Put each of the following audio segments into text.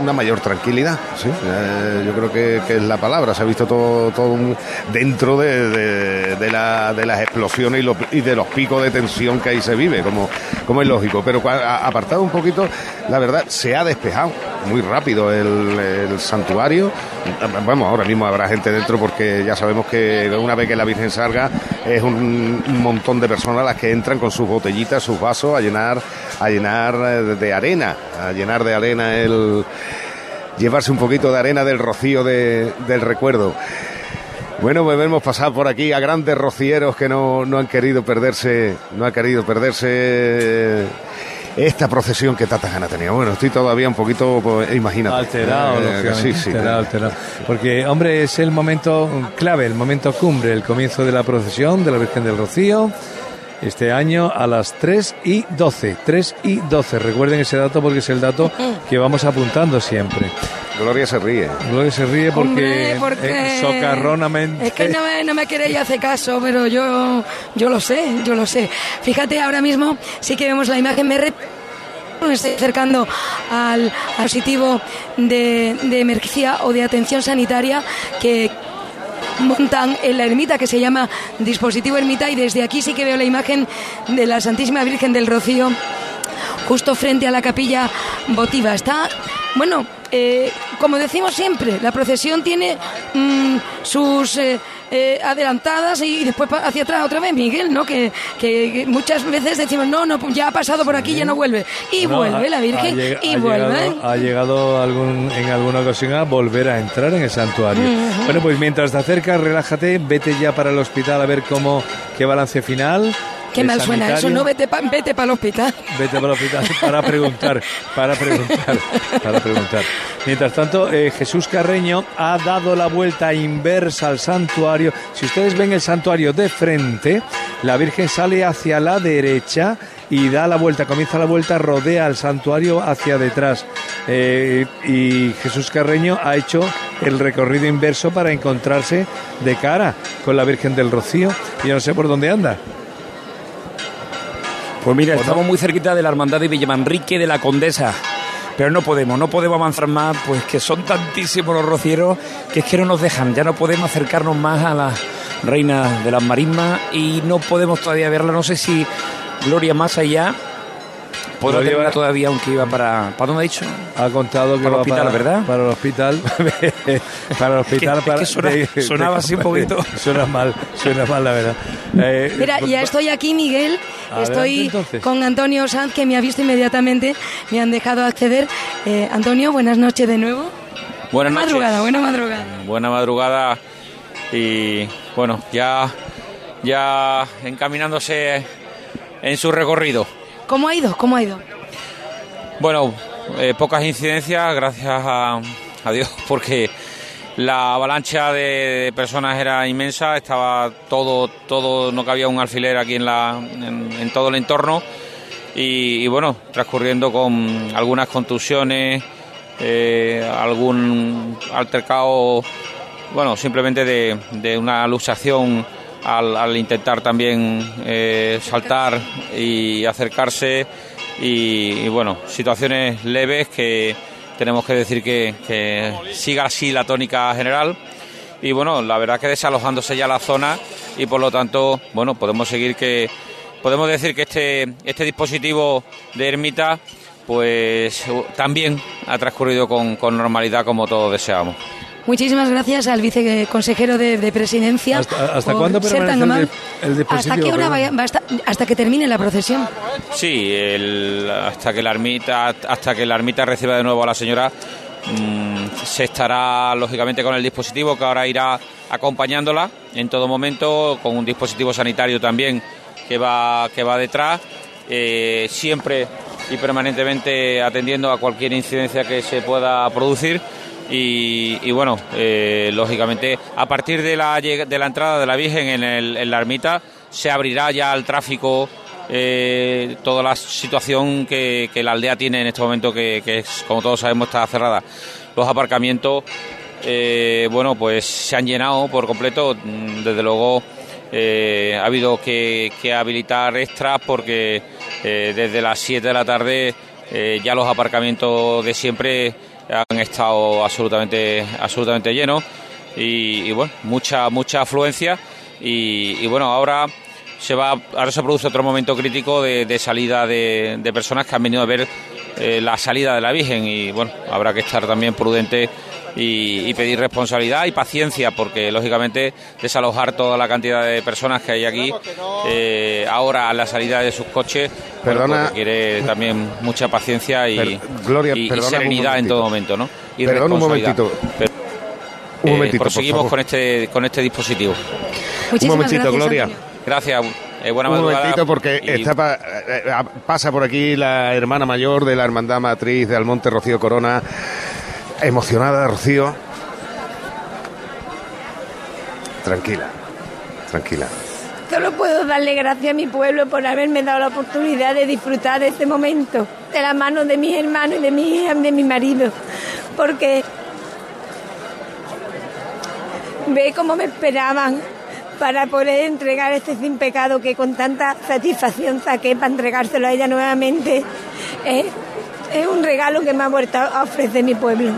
una mayor tranquilidad, ¿sí? Eh, yo creo que, que, es la palabra, se ha visto todo, todo dentro de, de, la, de, las explosiones y, y, de los picos de tensión que ahí se vive, como, como es lógico, pero apartado un poquito, la verdad, se ha despejado muy rápido el, el santuario, vamos, ahora mismo habrá gente dentro porque ya sabemos que una vez que la Virgen salga es un, un montón de personas las que entran con sus botellitas, sus vasos a llenar, a llenar de arena, a llenar de arena el llevarse un poquito de arena del rocío de, del recuerdo. Bueno, pues hemos pasado por aquí a grandes rocieros que no, no han querido perderse, no han querido perderse esta procesión que Tata Gana tenía. Bueno, estoy todavía un poquito pues, imaginado. Alterado, eh, sí, sí, alterado, alterado. Porque, hombre, es el momento clave, el momento cumbre, el comienzo de la procesión de la Virgen del Rocío este año a las 3 y 12. 3 y 12. Recuerden ese dato porque es el dato que vamos apuntando siempre. Gloria se ríe. Gloria se ríe porque, Hombre, porque eh, socarronamente. Es que no me, no me queréis hacer caso, pero yo, yo lo sé, yo lo sé. Fíjate, ahora mismo sí que vemos la imagen. Me re... Me estoy acercando al, al positivo de, de emergencia o de atención sanitaria que montan en la ermita que se llama dispositivo ermita y desde aquí sí que veo la imagen de la Santísima Virgen del Rocío justo frente a la capilla votiva. Está, bueno, eh, como decimos siempre, la procesión tiene mmm, sus... Eh, eh, adelantadas y después hacia atrás otra vez, Miguel, ¿no? Que, que, que, muchas veces decimos, no, no, ya ha pasado por aquí, sí. ya no vuelve. Y no, vuelve ha, la Virgen, ha y ha vuelve. Llegado, ha llegado algún, en alguna ocasión a volver a entrar en el santuario. Uh -huh. Bueno, pues mientras te acercas, relájate, vete ya para el hospital a ver cómo, qué balance final. Qué mal sanitario. suena eso, no vete para vete pa el hospital. Vete para el hospital para preguntar, para preguntar, para preguntar. Mientras tanto, eh, Jesús Carreño ha dado la vuelta inversa al santuario. Si ustedes ven el santuario de frente, la Virgen sale hacia la derecha y da la vuelta, comienza la vuelta, rodea el santuario hacia detrás. Eh, y Jesús Carreño ha hecho el recorrido inverso para encontrarse de cara con la Virgen del Rocío. Y yo no sé por dónde anda. Pues mira, estamos muy cerquita de la hermandad de Villamanrique de la Condesa. Pero no podemos, no podemos avanzar más, pues que son tantísimos los rocieros que es que no nos dejan. Ya no podemos acercarnos más a la reina de las marismas y no podemos todavía verla. No sé si Gloria más allá podrá terminar todavía, aunque iba para. ¿Para dónde ha dicho? Ha contado que para el hospital, para, ¿verdad? Para el hospital. para el hospital. Es que, para, es que suena, de, sonaba de, así un poquito. suena mal, suena mal, la verdad. Eh, Mira, ya estoy aquí, Miguel. Adelante, estoy entonces. con Antonio Sanz, que me ha visto inmediatamente. Me han dejado acceder. Eh, Antonio, buenas noches de nuevo. Buenas noches. madrugada, buena madrugada. Buena madrugada. Y bueno, ya, ya encaminándose en su recorrido. ¿Cómo ha ido? ¿Cómo ha ido? Bueno, eh, pocas incidencias, gracias a, a, Dios, porque la avalancha de personas era inmensa, estaba todo, todo, no cabía un alfiler aquí en, la, en, todo el entorno y, y, bueno, transcurriendo con algunas contusiones, eh, algún altercado, bueno, simplemente de, de una luxación al, al, intentar también eh, saltar y acercarse y, y, bueno, situaciones leves que tenemos que decir que, que, siga así la tónica general y bueno, la verdad que desalojándose ya la zona y por lo tanto, bueno, podemos seguir que podemos decir que este este dispositivo de ermita pues también ha transcurrido con, con normalidad como todos deseamos. Muchísimas gracias al viceconsejero de, de Presidencia. ¿Hasta, hasta cuándo permanece el, el, dispositivo? ¿Hasta qué hora va, va hasta, hasta, que termine la procesión? Sí, el, hasta que la ermita hasta que la ermita reciba de nuevo a la señora mmm, se estará lógicamente con el dispositivo que ahora irá acompañándola en todo momento con un dispositivo sanitario también que va que va detrás eh, siempre y permanentemente atendiendo a cualquier incidencia que se pueda producir y, y bueno, eh, lógicamente a partir de la, de la entrada de la Virgen en, el, en la ermita se abrirá ya al tráfico eh, toda la situación que, que, la aldea tiene en este momento que, que es, como todos sabemos está cerrada. Los aparcamientos, eh, bueno, pues se han llenado por completo, desde luego ha habido que, que, habilitar extras porque desde las 7 de la tarde ya los aparcamientos de siempre han estado absolutamente, absolutamente llenos y, bueno, mucha, mucha afluencia y, bueno, ahora se va, ahora se produce otro momento crítico de, salida de, personas que han venido a ver eh, la salida de la Virgen y bueno, habrá que estar también prudente y, pedir responsabilidad y paciencia porque lógicamente desalojar toda la cantidad de personas que hay aquí eh, ahora a la salida de sus coches perdona, requiere también mucha paciencia y, Gloria, serenidad en todo momento, ¿no? Y Perdón un momentito. un momentito, proseguimos con este con este dispositivo. un momentito, Gloria. Gracias. Eh, buena un momentito porque está eh, pasa por aquí la hermana mayor de la Hermandad Matriz de Almonte, Rocío Corona. Emocionada, Rocío. Tranquila, tranquila. Solo puedo darle gracias a mi pueblo por haberme dado la oportunidad de disfrutar de este momento, de la mano de mis hermanos y de mi de mi marido, porque ve cómo me esperaban para poder entregar este sin pecado que con tanta satisfacción saqué para entregárselo a ella nuevamente. ¿eh? Es un regalo que me ha vuelto a ofrecer mi pueblo.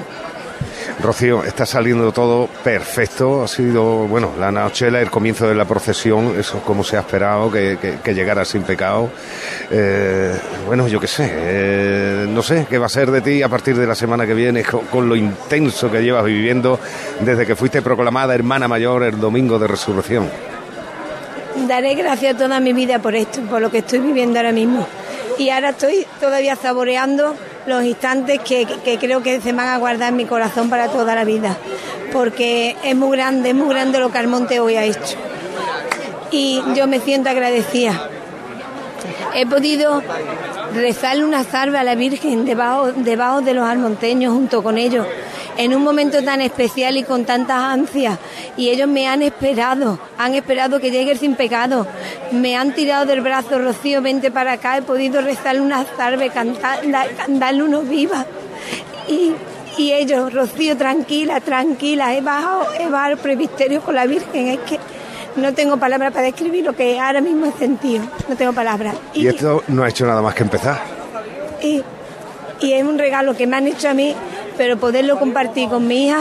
Rocío, está saliendo todo perfecto. Ha sido, bueno, la nochela, el comienzo de la procesión, eso como se ha esperado, que, llegara sin pecado. Eh, bueno, yo qué sé, eh, no sé qué va a ser de ti a partir de la semana que viene, con, lo intenso que llevas viviendo desde que fuiste proclamada hermana mayor el domingo de resurrección. Daré gracias toda mi vida por esto, por lo que estoy viviendo ahora mismo y ahora estoy todavía saboreando los instantes que, creo que se van a guardar en mi corazón para toda la vida, porque es muy grande, es muy grande lo que Almonte hoy ha hecho. Y yo me siento agradecida. He podido rezarle una salve a la Virgen debajo, debajo de los almonteños junto con ellos en un momento tan especial y con tantas ansias. Y ellos me han esperado, han esperado que llegue sin pecado. Me han tirado del brazo, Rocío, vente para acá. He podido rezarle una salve, cantar, darle unos vivas. Y, y ellos, Rocío, tranquila, tranquila, he bajado, he bajado al presbiterio con la Virgen. Es que no tengo palabras para describir lo que ahora mismo he sentido. No tengo palabras. Y, esto no ha hecho nada más que empezar. Y, y es un regalo que me han hecho a mí pero poderlo compartir con mi hija,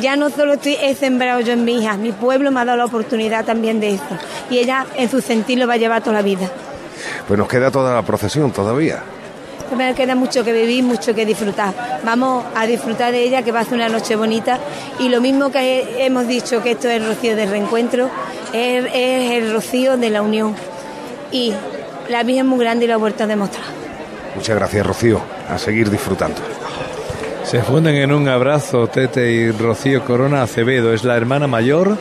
ya no solo estoy, he sembrado yo en mi hija, mi pueblo me ha dado la oportunidad también de esto. Y ella en su sentir lo va a llevar toda la vida. Pues nos queda toda la procesión todavía. Me queda mucho que vivir, mucho que disfrutar. Vamos a disfrutar de ella, que va a ser una noche bonita. Y lo mismo que hemos dicho que esto es el rocío del reencuentro, es, es el rocío de la unión. Y la vida es muy grande y lo ha vuelto a demostrar. Muchas gracias, Rocío. A seguir disfrutando. Se funden en un abrazo Tete y Rocío Corona Acevedo. Es la hermana mayor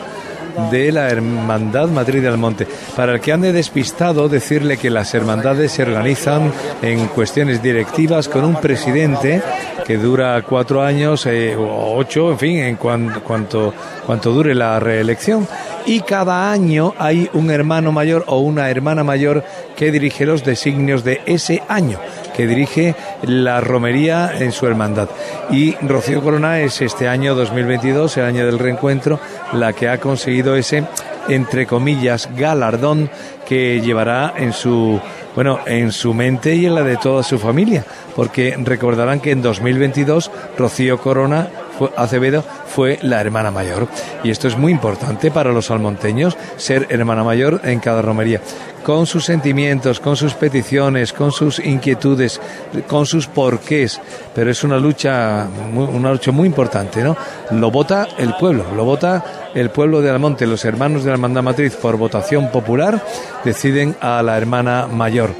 de la Hermandad Madrid del Monte. Para el que ande despistado, decirle que las hermandades se organizan en cuestiones directivas con un presidente que dura cuatro años eh, o ocho, en fin, en cuanto, cuanto dure la reelección. Y cada año hay un hermano mayor o una hermana mayor que dirige los designios de ese año que dirige la romería en su hermandad. Y Rocío Corona es este año 2022, el año del reencuentro, la que ha conseguido ese, entre comillas, galardón que llevará en su bueno, en su mente y en la de toda su familia, porque recordarán que en 2022 Rocío Corona Acevedo fue la hermana mayor. Y esto es muy importante para los almonteños, ser hermana mayor en cada romería con sus sentimientos, con sus peticiones, con sus inquietudes, con sus porqués, pero es una lucha, una lucha muy importante, ¿no? Lo vota el pueblo, lo vota el pueblo de Almonte, los hermanos de la Hermandad Matriz por votación popular deciden a la hermana mayor.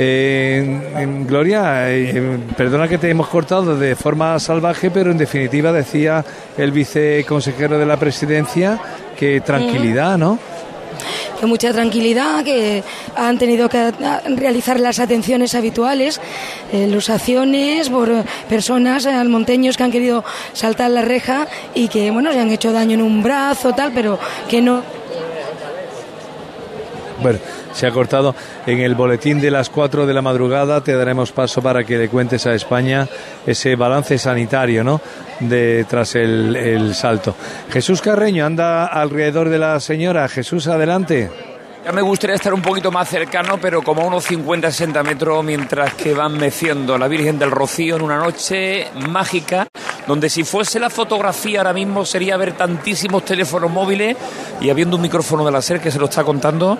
Eh, Gloria, eh, perdona que te hemos cortado de forma salvaje, pero en definitiva decía el viceconsejero de la presidencia que tranquilidad, ¿no? que mucha tranquilidad, que han tenido que realizar las atenciones habituales, eh, lusaciones por personas eh, almonteños que han querido saltar la reja y que, bueno, se han hecho daño en un brazo, tal, pero que no. Bueno, se ha cortado. En el boletín de las 4 de la madrugada te daremos paso para que le cuentes a España ese balance sanitario, ¿no? De, tras el, el salto. Jesús Carreño anda alrededor de la señora. Jesús, adelante. Ya me gustaría estar un poquito más cercano, pero como a unos 50-60 metros, mientras que van meciendo la Virgen del Rocío en una noche mágica, donde si fuese la fotografía ahora mismo sería ver tantísimos teléfonos móviles y habiendo un micrófono de la SER que se lo está contando,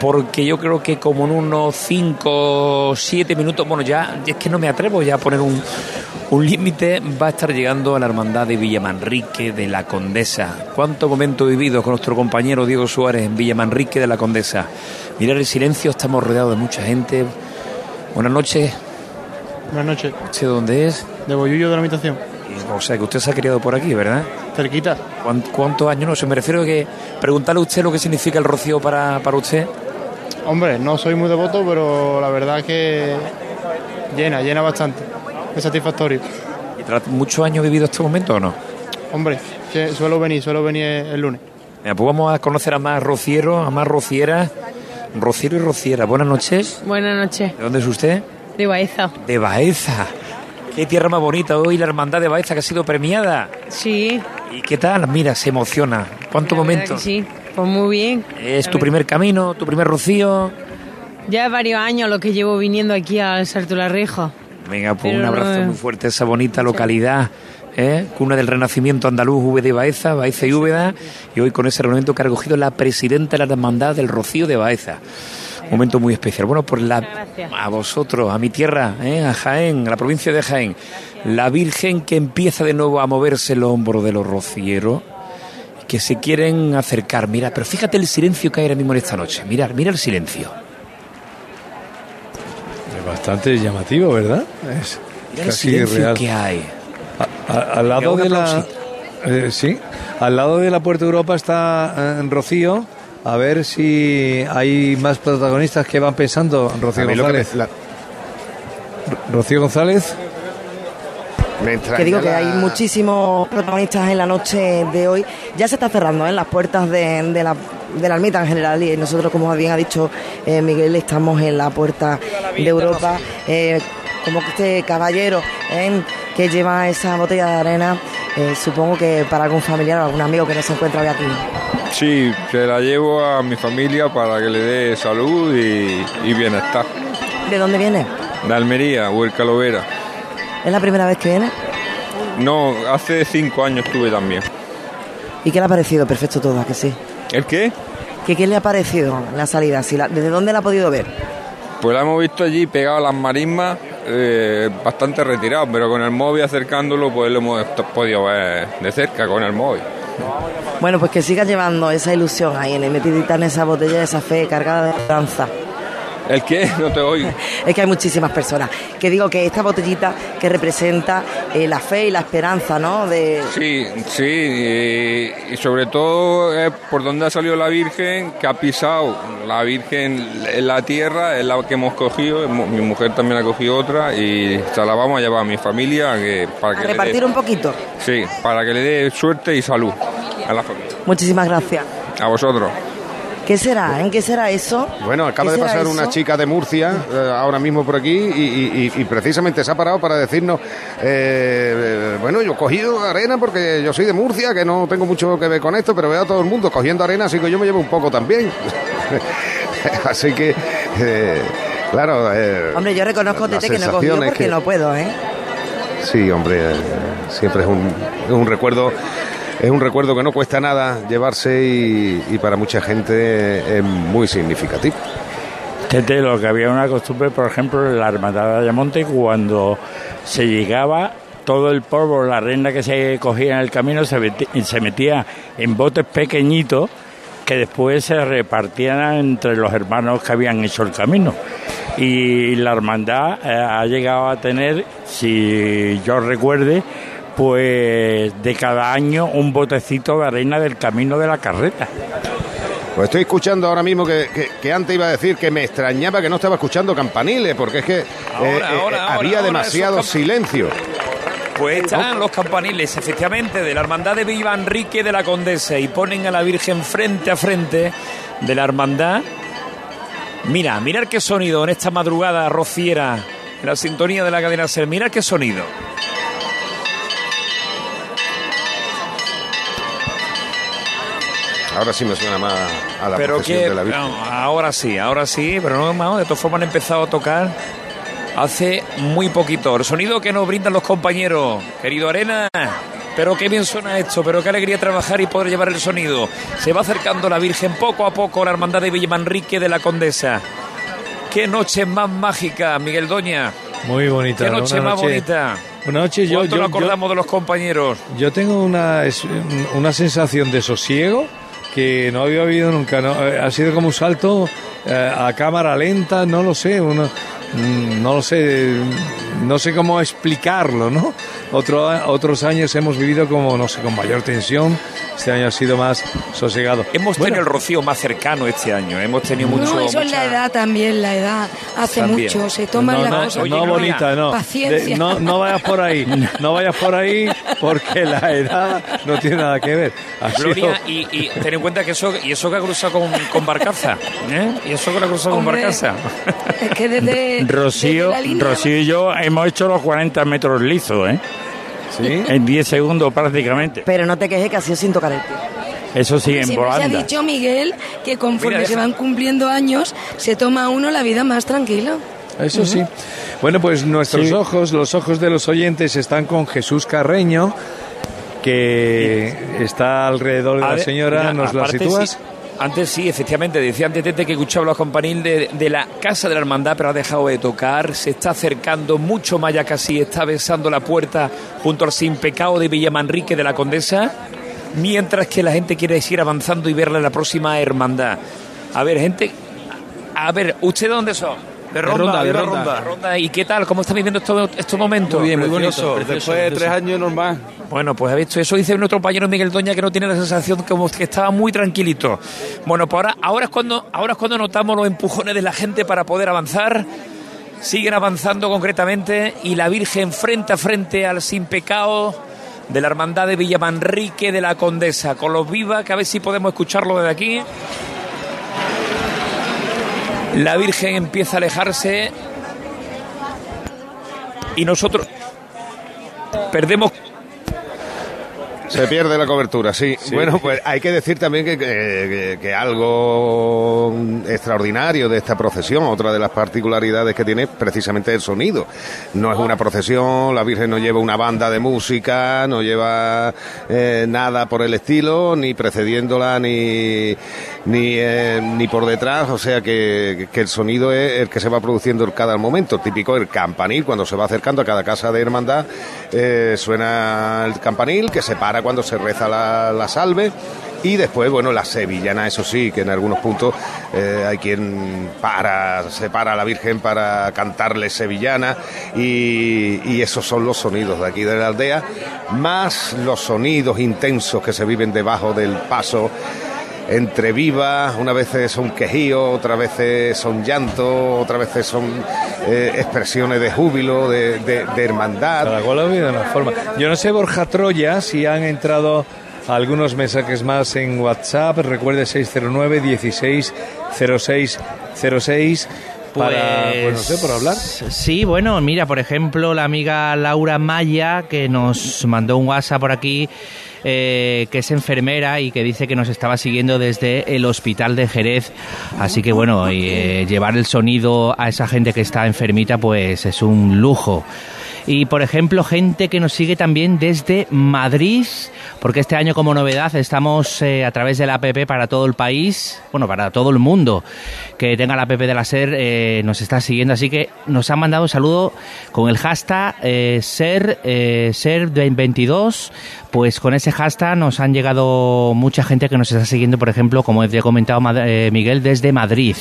porque yo creo que como en unos 5 o 7 minutos, bueno, ya es que no me atrevo ya a poner un, un límite, va a estar llegando a la hermandad de Villamanrique de la Condesa. ¿Cuánto momento vivido con nuestro compañero Diego Suárez en Villamanrique de la Condesa? Mirar el silencio, estamos rodeados de mucha gente. Buenas noches. Buenas noches. ¿Usted dónde es? De Boyullo de la habitación. O sea, que usted se ha criado por aquí, ¿verdad? Cerquita. ¿Cuán- ¿Cuántos años? No sé, me refiero a que preguntarle a usted lo que significa el rocío para, para usted. Hombre, no soy muy devoto, pero la verdad es que llena, llena bastante. Es satisfactorio. ¿Y tras muchos años vivido este momento o no? Hombre, que suelo venir, suelo venir el lunes. Mira, pues vamos a conocer a más rocieros, a más rocieras. Rociero y rociera, buenas noches. Buenas noches, ¿De dónde es usted? de Baeza. De Baeza. Qué tierra más bonita hoy, la hermandad de Baeza que ha sido premiada. Sí, ¿Y qué tal? Mira, se emociona. ¿Cuántos momentos? Sí, pues muy bien. ¿Es tu primer camino, tu primer rocío? Ya varios años lo que llevo viniendo aquí al Salto la Reja. Venga, pues un abrazo muy fuerte a esa bonita localidad, ¿eh? cuna del renacimiento andaluz, V de Baeza, Baeza y Úbeda, y hoy con ese reunimiento que ha recogido la presidenta de la hermandad del Rocío de Baeza. Un momento muy especial. Bueno, por la, Muchas gracias. a vosotros, a mi tierra, ¿eh? a Jaén, a la provincia de Jaén, la Virgen que empieza de nuevo a moverse el hombro de los rocieros, que se quieren acercar. Mira, pero fíjate el silencio que hay ahora mismo en esta noche. Mirar, mira el silencio. Es bastante llamativo, ¿verdad? Es Mira el casi silencio real. que hay. A- a- al lado de la eh, sí, al lado de la Puerta Europa está eh, Rocío. A ver si hay más protagonistas que van pensando. Rocío que González. la- Rocío González. Me Que digo que hay muchísimos protagonistas en la noche de hoy. Ya se está cerrando en las puertas de, de la, de la ermita en general y nosotros, como bien ha dicho eh, Miguel, estamos en la puerta de Europa. Eh, como que este caballero eh, que lleva esa botella de arena, eh, supongo que para algún familiar o algún amigo que no se encuentra hoy aquí. Sí, se la llevo a mi familia para que le dé salud y, y bienestar. ¿De dónde viene? De Almería, Huerca Lovera. ¿Es la primera vez que viene? No, hace cinco años estuve también. ¿Y qué le ha parecido? Perfecto todo, ¿a que sí. ¿El qué? ¿Qué, qué le ha parecido la salida? Si la- ¿Desde dónde la ha podido ver? Pues la hemos visto allí pegado a las marismas, eh, bastante retirado, pero con el móvil acercándolo, pues lo hemos podido ver de cerca con el móvil. Bueno, pues que siga llevando esa ilusión ahí, en metidita en esa botella, esa fe cargada de esperanza. ¿El qué? No te oigo. Es que hay muchísimas personas. Que digo que esta botellita que representa eh, la fe y la esperanza, ¿no? De, Sí, sí, y, y sobre todo por donde ha salido la Virgen, que ha pisado la Virgen en la tierra, es la que hemos cogido, mi mujer también ha cogido otra y se la vamos a llevar a mi familia que, para a que le repartir dé, un poquito. sí, para que le dé suerte y salud a la familia. Muchísimas gracias. A vosotros. ¿Qué será? ¿En qué será eso? Bueno, acaba ¿Qué de pasar eso? una chica de Murcia eh, ahora mismo por aquí y, y- y- y precisamente se ha parado para decirnos, eh, eh, bueno, yo he cogido arena porque yo soy de Murcia, que no tengo mucho que ver con esto, pero veo a todo el mundo cogiendo arena, así que yo me llevo un poco también. así que, eh, claro. Hombre, yo reconozco, Tete, que no he cogido porque que- no puedo, ¿eh? Sí, hombre, siempre es un, es un recuerdo. Es un recuerdo que no cuesta nada llevarse y, para mucha gente es muy significativo. Tete, lo que había una costumbre, por ejemplo, en la Hermandad de Ayamonte, cuando se llegaba, todo el polvo, la arena que se cogía en el camino se metía en botes pequeñitos que después se repartían entre los hermanos que habían hecho el camino. Y la hermandad eh, ha llegado a tener, si yo recuerde, pues de cada año un botecito de arena del camino de la carreta. Pues estoy escuchando ahora mismo que, que- que antes iba a decir que me extrañaba que no estaba escuchando campaniles, porque es que eh, Ahora, eh, ahora, eh, ahora, había ahora, demasiado silencio. Pues están los campaniles, efectivamente, de la hermandad de Viva Enrique de la Condesa y ponen a la Virgen frente a frente de la hermandad. Mira, mirar qué sonido en esta madrugada rociera, en la sintonía de la cadena Ser. Mirar qué sonido. Ahora sí me suena más a la pero que de la Virgen. no, ahora sí, ahora sí, pero no, no, de todas formas han empezado a tocar hace muy poquito. El sonido que nos brindan los compañeros, querido Arena. Pero qué bien suena esto, pero qué alegría trabajar y poder llevar el sonido. Se va acercando la Virgen poco a poco la hermandad de Villamanrique de la Condesa. Qué noche más mágica, Miguel Doña. Muy bonita. Qué noche más bonita. Una noche yo, ¿Cuánto yo, nos yo- acordamos de los compañeros? Yo tengo una, una sensación de sosiego que no había habido nunca. ¿no? Ha sido como un salto eh, a cámara lenta, no lo sé, uno, no lo sé, no sé cómo explicarlo, ¿no? Otro, otros años hemos vivido como, no sé, con mayor tensión. Este año ha sido más sosegado. Hemos Bueno, tenido el rocío más cercano este año. Hemos tenido mucho. no, eso es la mucha- edad también, la edad hace También. mucho, se toman no, las no, cosas. no, bonita, no. Paciencia. De- no. No vayas por ahí, no vayas por ahí porque la edad no tiene nada que ver. Ha sido- Gloria, y, y ten en cuenta que eso, y eso que ha cruzado con, con Barcaza. ¿eh? Y eso que lo ha cruzado con Hombre. Barcaza. Es que desde, Rocío, desde la línea Rocío y yo hemos hecho los 40 metros lisos, ¿eh? ¿Sí? En 10 segundos prácticamente. Pero no te quejes que ha sido sin tocar el pie. Eso sí, en Siempre se ha volanda. dicho, Miguel, que conforme Mira, se van cumpliendo años, se toma uno la vida más tranquila. Eso sí. Bueno, pues nuestros Sí. ojos, los ojos de los oyentes están con Jesús Carreño, que está alrededor de A la ver, señora. ¿Nos la sitúas? sí, antes sí, efectivamente, decía antes Tete que escuchaba los campanil de, de la Casa de la Hermandad, pero ha dejado de tocar, se está acercando mucho más ya casi, está besando la puerta junto al sin pecado de Villamanrique de la Condesa, mientras que la gente quiere seguir avanzando y verla en la próxima hermandad. A ver, gente, a ver, ¿usted de dónde son? De Ronda, de Ronda. Ronda. ¿Y qué tal? ¿Cómo está viviendo estos, estos momentos? Muy bien, muy bonito. Después de tres años normal. Bueno, pues ha visto eso, dice nuestro compañero Miguel Doña que no tiene la sensación como que estaba muy tranquilito. Bueno, pues ahora, ahora es cuando, ahora es cuando notamos los empujones de la gente para poder avanzar. Siguen avanzando concretamente y la Virgen frente a frente al sin pecado de la hermandad de Villamanrique de la Condesa, con los vivas, que a ver si podemos escucharlo desde aquí. La Virgen empieza a alejarse y nosotros perdemos Se pierde la cobertura, sí. Bueno, pues hay que decir también que, que- que algo extraordinario de esta procesión, otra de las particularidades que tiene, precisamente el sonido. No es una procesión, la Virgen no lleva una banda de música, no lleva eh, nada por el estilo, ni precediéndola, ni, ni, eh, ni por detrás, o sea que, que el sonido es el que se va produciendo en cada momento, típico el campanil, cuando se va acercando a cada casa de hermandad, eh, suena el campanil que se para cuando se reza la, la salve. Y después, bueno, la sevillana, eso sí, que en algunos puntos eh, hay quien para, se para a la Virgen para cantarle sevillana y, y esos son los sonidos de aquí de la aldea, más los sonidos intensos que se viven debajo del paso entre vivas, una veces son quejíos, otras veces son llantos, otras veces son eh, expresiones de júbilo, de, de- de hermandad. Cada cual ha vivido una forma. Yo no sé, Borja Troya, si han entrado algunos mensajes más en WhatsApp. Recuerde 609 16 06 06 para, pues no sé, por hablar. Sí, bueno, mira, por ejemplo, la amiga Laura Maya, que nos mandó un WhatsApp por aquí, eh, que es enfermera y que dice que nos estaba siguiendo desde el hospital de Jerez. Así que, bueno, eh, llevar el sonido a esa gente que está enfermita, pues es un lujo. Y por ejemplo, gente que nos sigue también desde Madrid, porque este año como novedad estamos eh, a través de la app para todo el país, bueno, para todo el mundo que tenga la app de la SER, eh, nos está siguiendo, así que nos han mandado un saludo con el hashtag eh, SER, eh, SER22, pues con ese hashtag nos han llegado mucha gente que nos está siguiendo, por ejemplo, como he comentado eh, Miguel, desde Madrid.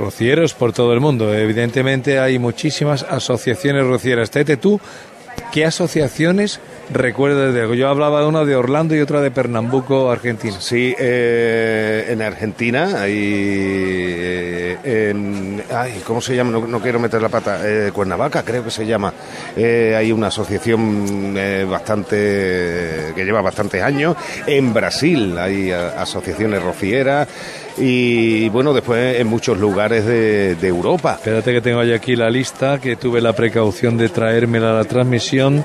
Rocieros por todo el mundo. Evidentemente hay muchísimas asociaciones rocieras. Tete, tú, ¿qué asociaciones recuerdas de algo? Yo hablaba de una de Orlando y otra de Pernambuco, Argentina. Sí, eh, en Argentina hay. eh, en, ay, ¿Cómo se llama? No, no quiero meter la pata. Eh, Cuernavaca, creo que se llama. Eh, hay una asociación bastante. que lleva bastantes años. En Brasil hay asociaciones rocieras. Y bueno, después en muchos lugares de, Europa. Espérate que tengo yo aquí la lista, que tuve la precaución de traérmela a la transmisión.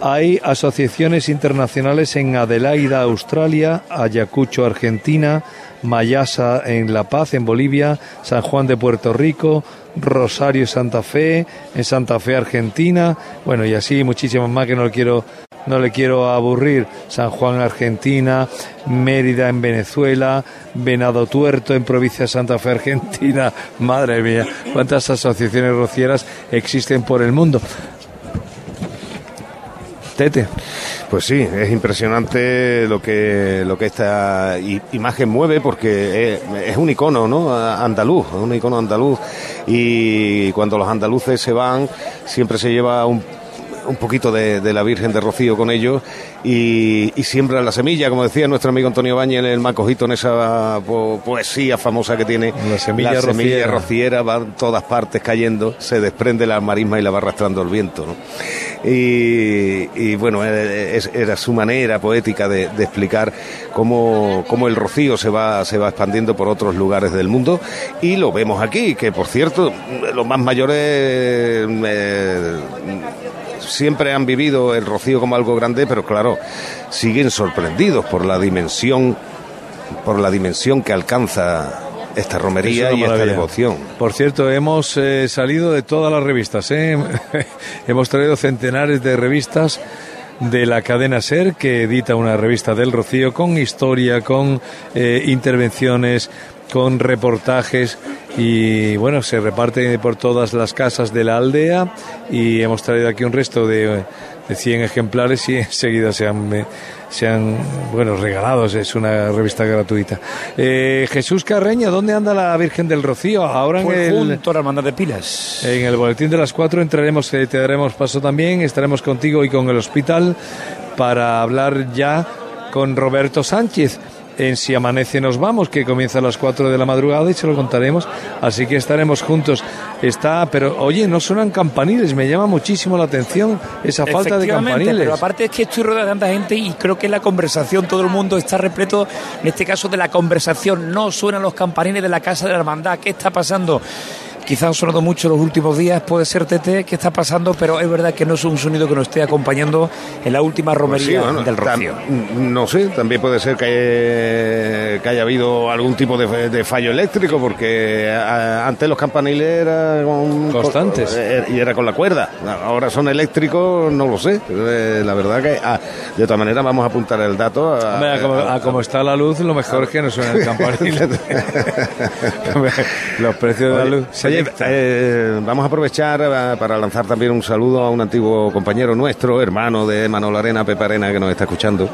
Hay asociaciones internacionales en Adelaida, Australia, Ayacucho, Argentina, Mayasa en La Paz, en Bolivia, San Juan de Puerto Rico, Rosario, Santa Fe, en Santa Fe, Argentina, bueno, y así muchísimas más que no quiero, no le quiero aburrir. San Juan, Argentina, Mérida en Venezuela, Venado Tuerto en provincia de Santa Fe, Argentina. Madre mía, cuántas asociaciones rocieras existen por el mundo. Tete. Pues sí, es impresionante lo que lo que esta imagen mueve porque es, es un icono, ¿no? Andaluz, es un icono andaluz y cuando los andaluces se van siempre se lleva un un poquito de, de la Virgen de Rocío con ellos y, y siembran la semilla, como decía nuestro amigo Antonio Bañez, el Macojito en esa po- poesía famosa que tiene. La semilla la semilla rociera. rociera va en todas partes cayendo, se desprende la marisma y la va arrastrando el viento. ¿no? Y, y, bueno, eh, era su manera poética de, de explicar cómo, cómo el rocío se va, se va expandiendo por otros lugares del mundo y lo vemos aquí, que por cierto, los más mayores eh, siempre han vivido el rocío como algo grande, pero claro, siguen sorprendidos por la dimensión, por la dimensión que alcanza esta romería Es y esta devoción. Por cierto, hemos eh, salido de todas las revistas. ¿eh? hemos traído centenares de revistas de la cadena SER, que edita una revista del Rocío con historia, con eh, intervenciones, con reportajes y bueno, se reparte por todas las casas de la aldea y hemos traído aquí un resto de, de 100 ejemplares y enseguida se han, eh, se han bueno, regalados, es una revista gratuita. Eh, Jesús Carreño, ¿dónde anda la Virgen del Rocío? Ahora en Pues el... junto a la hermandad de pilas. En el boletín de las cuatro entraremos, eh, te daremos paso también, estaremos contigo y con el hospital para hablar ya con Roberto Sánchez. En Si Amanece Nos Vamos, que comienza a las 4 de la madrugada y se lo contaremos. Así que estaremos juntos. Está, pero oye, no suenan campaniles, me llama muchísimo la atención esa falta de campaniles. Pero aparte es que estoy rodeado de tanta gente y creo que la conversación, todo el mundo está repleto, en este caso de la conversación. No suenan los campaniles de la Casa de la Hermandad. ¿Qué está pasando? Quizás han sonado mucho los últimos días, puede ser Tete, ¿qué está pasando? Pero es verdad que no es un sonido que nos esté acompañando en la última romería Pues sí, bueno, del Rocío. No sé, también puede ser que haya, que haya habido algún tipo de, de fallo eléctrico, porque a- antes los campaniles eran con- Constantes. con- eh, y era con la cuerda. Ahora son eléctricos, no lo sé. Eh, La verdad que, ah, de todas maneras, vamos a apuntar el dato. a- Hombre, a como, a como está la luz, lo mejor es que no suene el campanil. Los precios de la luz. se oye, eh, vamos a aprovechar eh, para lanzar también un saludo a un antiguo compañero nuestro, hermano de Manolo Arena, Pepe Arena, que nos está escuchando,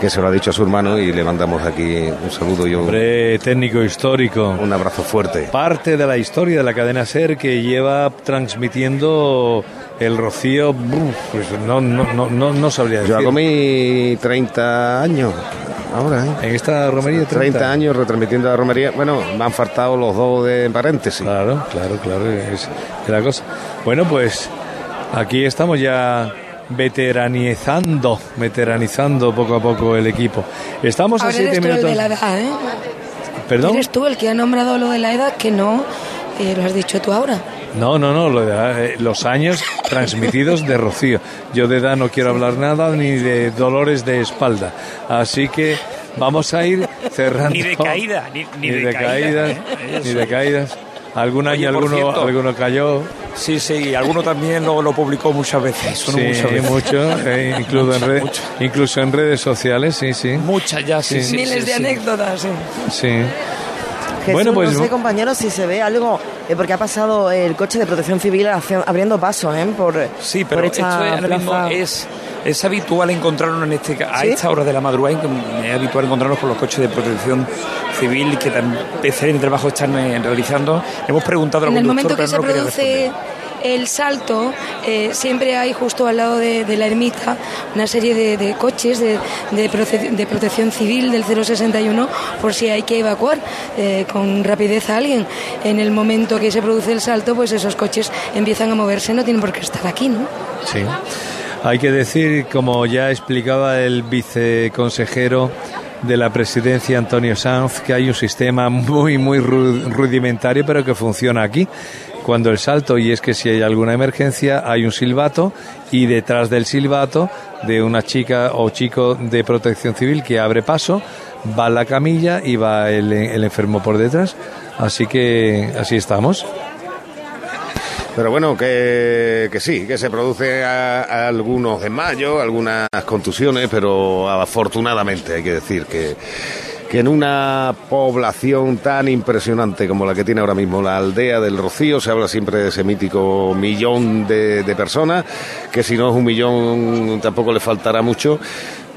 que se lo ha dicho a su hermano y le mandamos aquí un saludo y un, Hombre, técnico histórico. un abrazo fuerte. Parte de la historia de la cadena SER que lleva transmitiendo el rocío, pues no, no, no, no, no sabría decir. Yo hago mis 30 años ahora, ¿eh? En esta romería 30. 30 años retransmitiendo la romería. Bueno, me han faltado los dos de paréntesis. Claro, claro, claro, es, es la cosa. Bueno, pues aquí estamos ya veteranizando, veteranizando poco a poco el equipo. Estamos a Ahora siete eres tú el minutos. de la edad, ¿eh? ¿Perdón? Eres tú el que ha nombrado lo de la edad que no eh, lo has dicho tú ahora. No, no, no, lo de, eh, los años transmitidos de Rocío. Yo de edad no quiero hablar nada ni de dolores de espalda. Así que vamos a ir cerrando. Ni de caída, ni, ni Ni de, de caída, caídas, ¿eh? ni de caídas. Algún año alguno, cierto. alguno cayó. Sí, sí, alguno también lo, lo publicó muchas veces. Sí, muchas veces. mucho, eh, incluso, en red- incluso en redes sociales, sí, sí. Muchas ya, sí, sí. Miles sí, de sí. anécdotas, sí. Sí. Jesús, Bueno, pues no sé, compañeros, si se ve algo, eh, porque ha pasado el coche de protección civil hacia- abriendo paso, ¿eh? Por, Sí, pero por esto es, ahora mismo es, es habitual encontrarnos en este ca- a ¿Sí? esta hora de la madrugada, es habitual encontrarnos con los coches de protección civil que tan excelente trabajo están eh, realizando. Hemos preguntado al En el momento que se produce el salto, eh, siempre hay justo al lado de, la ermita una serie de, coches de, de protección civil del 061 por si hay que evacuar eh, con rapidez a alguien. En el momento que se produce el salto, pues esos coches empiezan a moverse, no tienen por qué estar aquí, ¿no? Sí. Hay que decir, como ya explicaba el viceconsejero de la presidencia, Antonio Sanz, que hay un sistema muy, muy ru- rudimentario, pero que funciona aquí. Cuando el salto, y es que si hay alguna emergencia, hay un silbato y detrás del silbato de una chica o chico de protección civil que abre paso, va la camilla y va el, enfermo por detrás. Así que así estamos. Pero bueno, que, que sí, que se produce algunos desmayos, algunas contusiones, pero afortunadamente hay que decir que, que en una población tan impresionante como la que tiene ahora mismo la aldea del Rocío, se habla siempre de ese mítico millón de, personas, que si no es un millón tampoco le faltará mucho,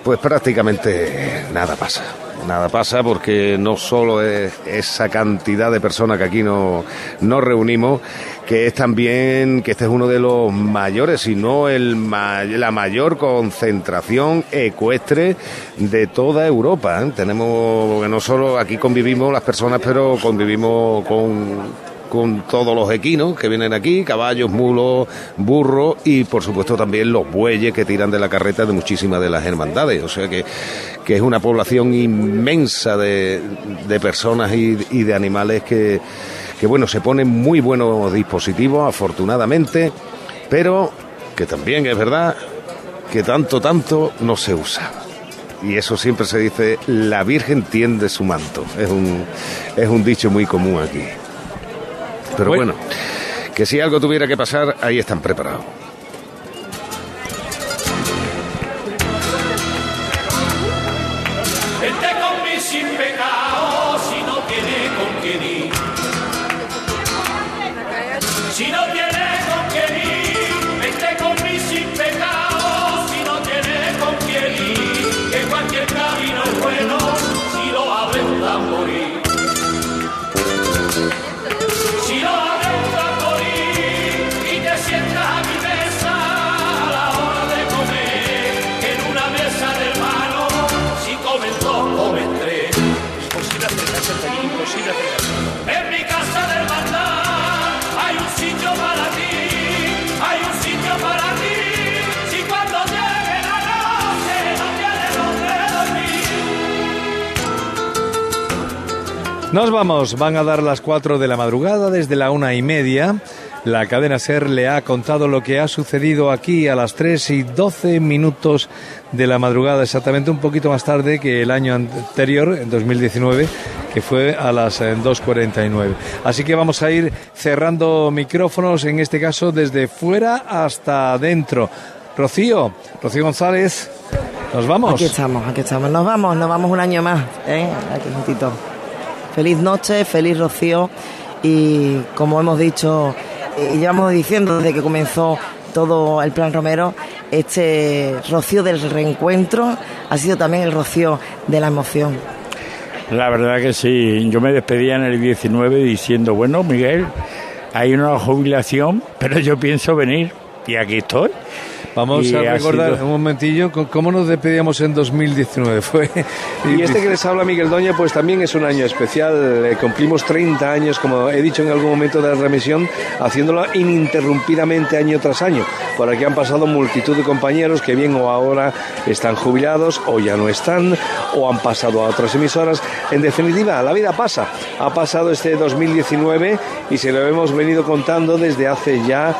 pues prácticamente nada pasa. Nada pasa porque no solo es esa cantidad de personas que aquí no- nos reunimos, que es también que este es uno de los mayores, si no el la mayor concentración ecuestre de toda Europa. ¿eh? Tenemos, que no solo aquí convivimos las personas, pero convivimos con con todos los equinos que vienen aquí, caballos, mulos, burros y por supuesto también los bueyes que tiran de la carreta de muchísimas de las hermandades. O sea que, que es una población inmensa de, de personas y, y de animales que, que bueno, se ponen muy buenos dispositivos, afortunadamente, pero que también es verdad que tanto, tanto no se usa. Y eso siempre se dice, la Virgen tiende su manto. Es un, es un dicho muy común aquí. Pero bueno, que si algo tuviera que pasar, ahí están preparados. Nos vamos, van a dar las 4 de la madrugada desde la una y media. La cadena SER le ha contado lo que ha sucedido aquí a las 3 y 12 minutos de la madrugada, exactamente un poquito más tarde que el año anterior, en 2019, que fue a las eh, 2.49. Así que vamos a ir cerrando micrófonos, en este caso desde fuera hasta adentro. Rocío, Rocío González, nos vamos. Aquí estamos, aquí estamos. Nos vamos, nos vamos un año más, ¿eh? Aquí juntito. Feliz noche, feliz Rocío. Y como hemos dicho, y llevamos diciendo desde que comenzó todo el plan Romero, este Rocío del reencuentro ha sido también el Rocío de la emoción. La verdad que sí, yo me despedía en el 19 diciendo, bueno, Miguel, hay una jubilación, pero yo pienso venir y aquí estoy. Vamos Y a recordar sido- un momentillo cómo nos despedíamos en 2019. Fue Y este que les habla Miguel Doña, pues también es un año especial. Eh, cumplimos 30 años, como he dicho en algún momento de la remisión, haciéndolo ininterrumpidamente año tras año. Por aquí han pasado multitud de compañeros que bien o ahora están jubilados o ya no están o han pasado a otras emisoras. En definitiva, la vida pasa. Ha pasado este 2019 y se lo hemos venido contando desde hace ya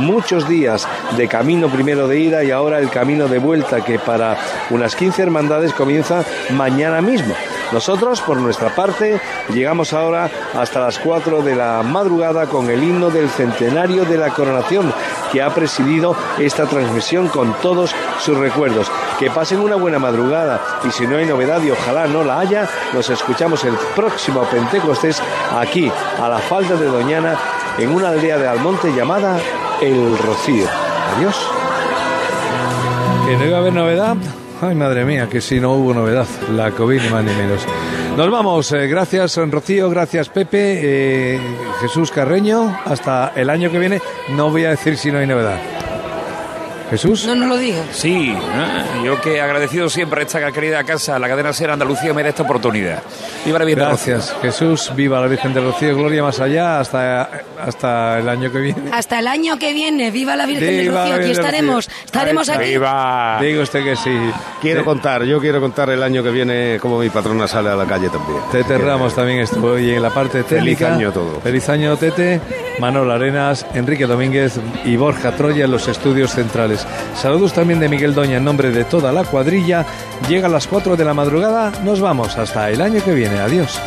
muchos días de camino primero de ida y ahora el camino de vuelta que para unas 15 hermandades comienza mañana mismo. Nosotros, por nuestra parte, llegamos ahora hasta las 4 de la madrugada con el himno del centenario de la coronación que ha presidido esta transmisión con todos sus recuerdos. Que pasen una buena madrugada y si no hay novedad y ojalá no la haya, nos escuchamos el próximo Pentecostés aquí, a la falda de Doñana, en una aldea de Almonte llamada El Rocío. Adiós. que no iba a haber novedad. Ay, madre mía, que si no hubo novedad. La COVID, ni más ni menos. Nos vamos. eh, gracias, Rocío. Gracias, Pepe. eh, Jesús Carreño. Hasta el año que viene. No voy a decir si no hay novedad. Jesús. No, no lo digas. Sí, ¿eh? yo que agradecido siempre a esta querida casa, la cadena Ser Andalucía, me da esta oportunidad. Viva la Virgen. Gracias, Jesús. Viva la Virgen de Rocío. Gloria más allá. Hasta, hasta el año que viene. Hasta el año que viene, viva la Virgen del Viva la Rocío, aquí del estaremos, estaremos aquí. está. Diga usted que sí. Quiero contar, yo quiero contar el año que viene como mi patrona sale a la calle también. Tete Ramos también estuvo hoy en la parte Feliz técnica. año a todos. Feliz año, Tete. Manuel Arenas, Enrique Domínguez y Borja Troya en los estudios centrales. Saludos también de Miguel Doña en nombre de toda la cuadrilla. Llega a las 4 de la madrugada, nos vamos hasta el año que viene. Adiós.